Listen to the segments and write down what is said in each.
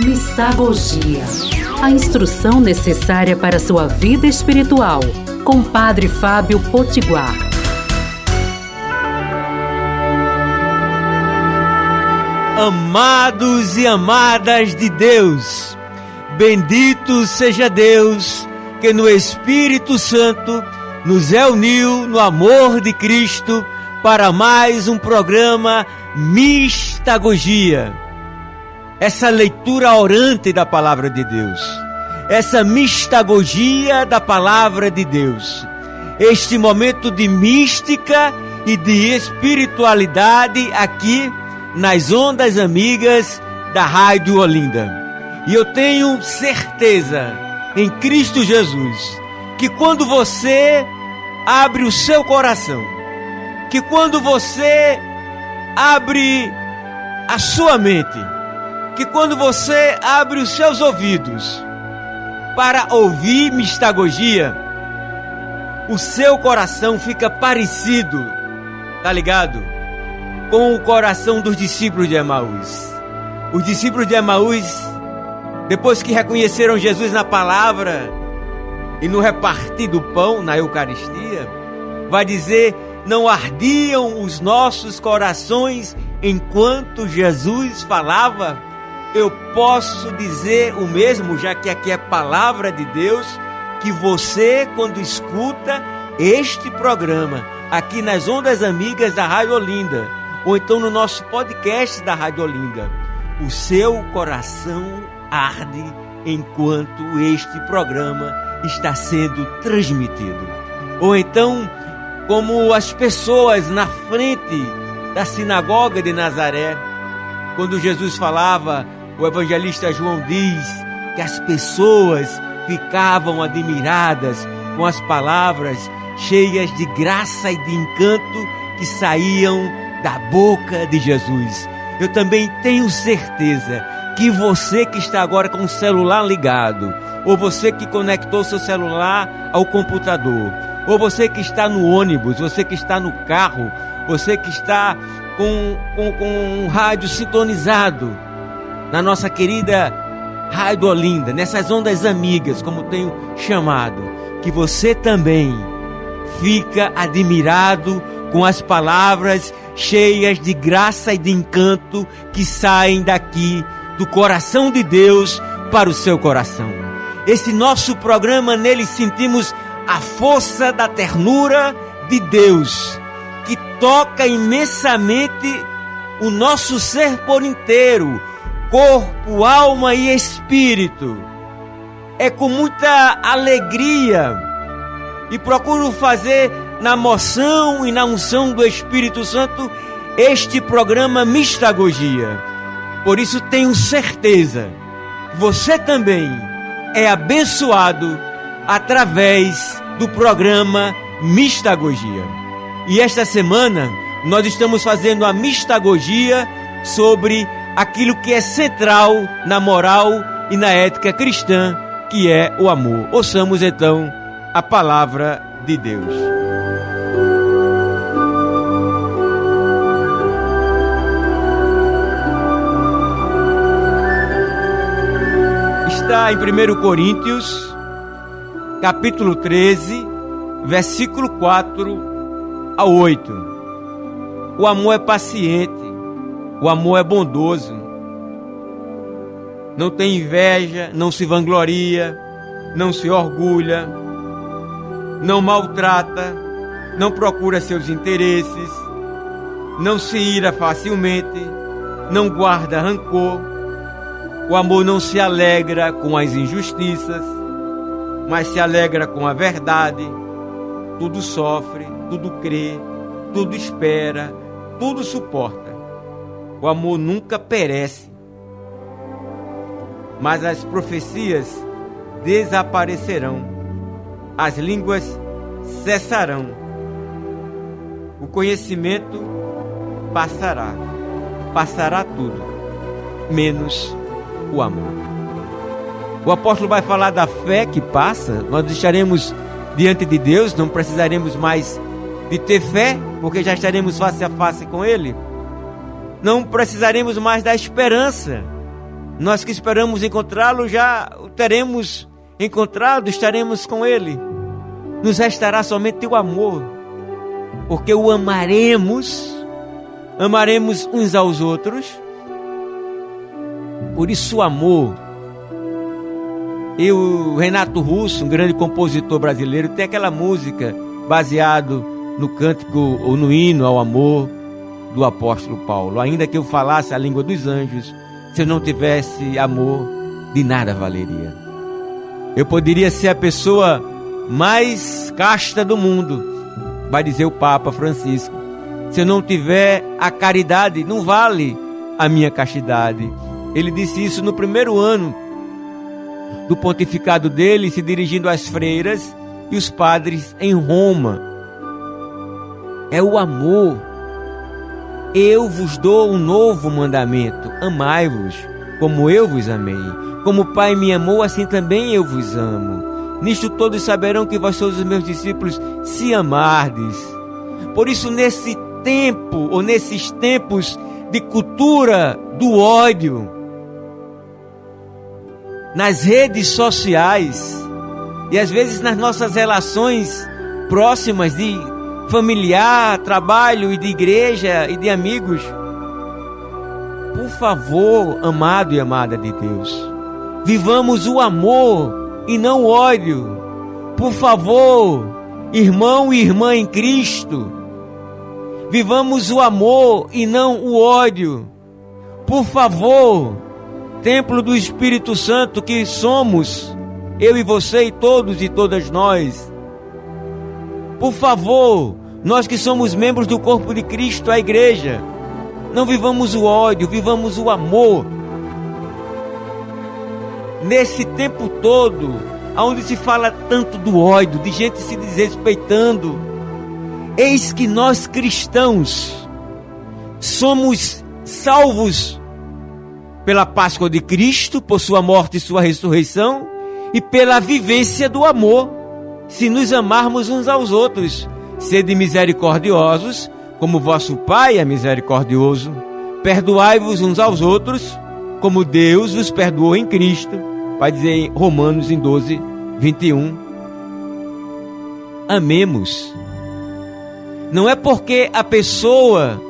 Mistagogia. A instrução necessária para sua vida espiritual. Com Padre Fábio Potiguar. Amados e amadas de Deus, bendito seja Deus que no Espírito Santo nos reuniu no amor de Cristo para mais um programa Mistagogia. Essa leitura orante da palavra de Deus, essa mistagogia da palavra de Deus, este momento de mística e de espiritualidade aqui nas ondas amigas da Rádio Olinda. E eu tenho certeza em Cristo Jesus que quando você abre o seu coração, que quando você abre a sua mente, que quando você abre os seus ouvidos para ouvir mistagogia, o seu coração fica parecido, tá ligado? Com o coração dos discípulos de Emaús. Os discípulos de Emaús, depois que reconheceram Jesus na palavra e no repartir do pão, na Eucaristia, vai dizer: não ardiam os nossos corações enquanto Jesus falava? Eu posso dizer o mesmo, já que aqui é palavra de Deus, que você, quando escuta este programa, aqui nas Ondas Amigas da Rádio Olinda, ou então no nosso podcast da Rádio Olinda, o seu coração arde enquanto este programa está sendo transmitido. Ou então, como as pessoas na frente da sinagoga de Nazaré, quando Jesus falava, o evangelista João diz que as pessoas ficavam admiradas com as palavras cheias de graça e de encanto que saíam da boca de Jesus. Eu também tenho certeza que você que está agora com o celular ligado, ou você que conectou seu celular ao computador, ou você que está no ônibus, você que está no carro, você que está com, com, com um rádio sintonizado na nossa querida Rádio Olinda, nessas ondas amigas, como tenho chamado, que você também fica admirado com as palavras cheias de graça e de encanto que saem daqui do coração de Deus para o seu coração. Esse nosso programa, nele sentimos a força da ternura de Deus, que toca imensamente o nosso ser por inteiro, corpo, alma e espírito. É com muita alegria e procuro fazer na moção e na unção do Espírito Santo este programa Mistagogia. Por isso tenho certeza que você também é abençoado através do programa Mistagogia. E esta semana nós estamos fazendo a mistagogia sobre aquilo que é central na moral e na ética cristã, que é o amor. Ouçamos então a palavra de Deus. Está em 1 Coríntios, capítulo 13, versículo 4 a 8. O amor é paciente, o amor é bondoso, não tem inveja, não se vangloria, não se orgulha, não maltrata, não procura seus interesses, não se ira facilmente, não guarda rancor. O amor não se alegra com as injustiças, mas se alegra com a verdade. Tudo sofre, tudo crê, tudo espera, tudo suporta. O amor nunca perece. Mas as profecias desaparecerão, as línguas cessarão, o conhecimento passará, passará tudo, menos o amor. O apóstolo vai falar da fé que passa, nós estaremos diante de Deus, não precisaremos mais de ter fé, porque já estaremos face a face com Ele. Não precisaremos mais da esperança, Nós que esperamos encontrá-lo já o teremos encontrado, estaremos com ele. Nos restará somente o amor, porque o amaremos, amaremos uns aos outros. Por isso o amor. E o Renato Russo, um grande compositor brasileiro, tem aquela música baseado no cântico ou no hino ao amor do apóstolo Paulo. Ainda que eu falasse a língua dos anjos, se eu não tivesse amor, de nada valeria. Eu poderia ser a pessoa mais casta do mundo, vai dizer o Papa Francisco. Se eu não tiver a caridade, não vale a minha castidade. Ele disse isso no primeiro ano do pontificado dele, se dirigindo às freiras e os padres em Roma. É o amor. Eu vos dou um novo mandamento: amai-vos, como eu vos amei. Como o Pai me amou, assim também eu vos amo. Nisto todos saberão que vós sois os meus discípulos, se amardes. Por isso, nesse tempo, ou nesses tempos de cultura do ódio, nas redes sociais, e às vezes nas nossas relações próximas de familiar, trabalho e de igreja e de amigos. Por favor, amado e amada de Deus, vivamos o amor e não o ódio. Por favor, irmão e irmã em Cristo, vivamos o amor e não o ódio. Por favor, templo do Espírito Santo que somos, eu e você e todos e todas nós. Por favor, nós que somos membros do corpo de Cristo, a igreja, não vivamos o ódio, vivamos o amor. Nesse tempo todo, onde se fala tanto do ódio, de gente se desrespeitando, eis que nós cristãos somos salvos pela Páscoa de Cristo, por sua morte e sua ressurreição, e pela vivência do amor, se nos amarmos uns aos outros. Sede misericordiosos, como vosso Pai é misericordioso. Perdoai-vos uns aos outros, como Deus vos perdoou em Cristo. Vai dizer em Romanos em 12, 21. Amemos. Não é porque a pessoa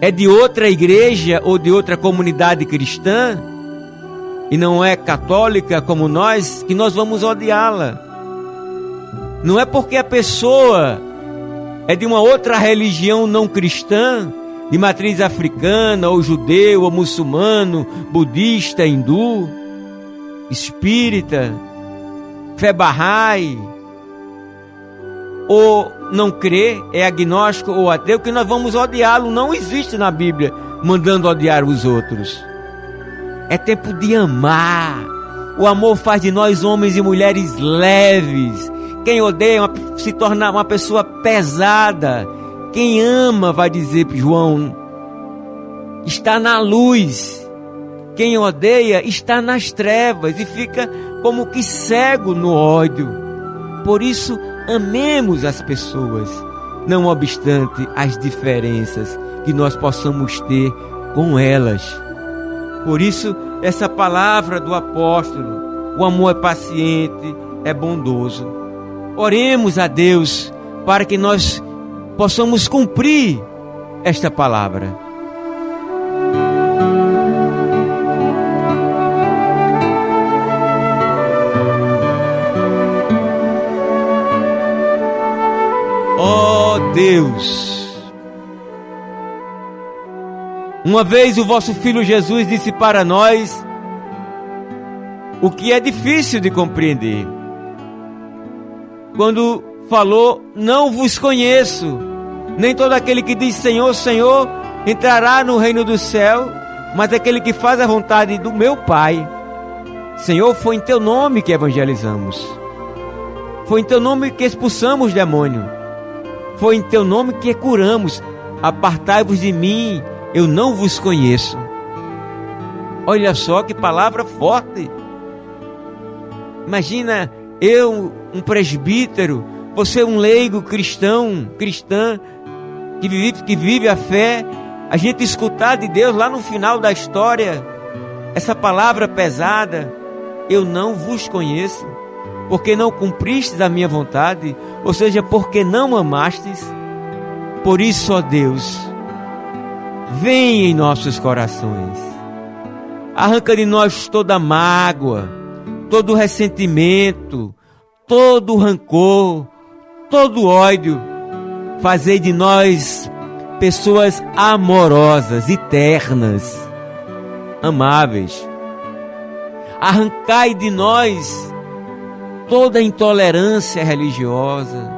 é de outra igreja ou de outra comunidade cristã e não é católica como nós, que nós vamos odiá-la. Não é porque a pessoa é de uma outra religião não cristã, de matriz africana, ou judeu, ou muçulmano, budista, hindu, espírita, fé barrai, ou não crê, é agnóstico ou ateu, que nós vamos odiá-lo. Não existe na Bíblia mandando odiar os outros. É tempo de amar. O amor faz de nós homens e mulheres leves. Quem odeia uma, se torna uma pessoa pesada. Quem ama, vai dizer João, está na luz. Quem odeia está nas trevas e fica como que cego no ódio. Por isso, amemos as pessoas, não obstante as diferenças que nós possamos ter com elas. Por isso, essa palavra do apóstolo, o amor é paciente, é bondoso. Oremos a Deus para que nós possamos cumprir esta palavra. Ó oh Deus, Uma vez o vosso filho Jesus disse para nós o que é difícil de compreender. Quando falou: Não vos conheço, nem todo aquele que diz Senhor, Senhor entrará no reino do céu, mas aquele que faz a vontade do meu Pai. Senhor, foi em teu nome que evangelizamos. Foi em teu nome que expulsamos demônio. Foi em teu nome que curamos. Apartai-vos de mim, eu não vos conheço. Olha só que palavra forte. Imagina eu, um presbítero, você um leigo cristão, cristã, que vive, que vive a fé, a gente escutar de Deus lá no final da história, essa palavra pesada, eu não vos conheço, porque não cumpristes a minha vontade, ou seja, porque não amastes. Por isso, ó Deus, vem em nossos corações, arranca de nós toda mágoa, todo ressentimento, todo rancor, todo ódio, fazei de nós pessoas amorosas, eternas, amáveis. Arrancai de nós toda intolerância religiosa,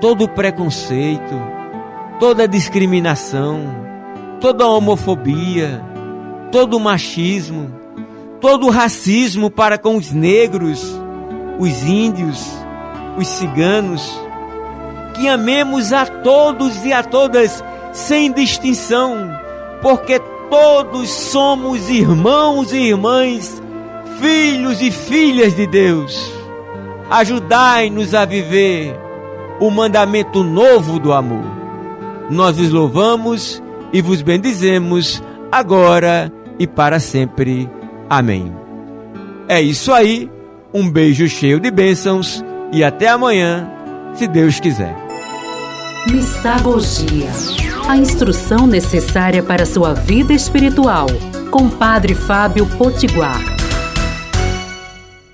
todo preconceito, toda discriminação, toda homofobia, todo machismo, todo racismo para com os negros, os índios, os ciganos. Que amemos a todos e a todas sem distinção, porque todos somos irmãos e irmãs, filhos e filhas de Deus. Ajudai-nos a viver o mandamento novo do amor. Nós vos louvamos e vos bendizemos agora e para sempre. Amém. É isso aí. Um beijo cheio de bênçãos e até amanhã, se Deus quiser. Mistagogia a instrução necessária para sua vida espiritual, com Padre Fábio Potiguar.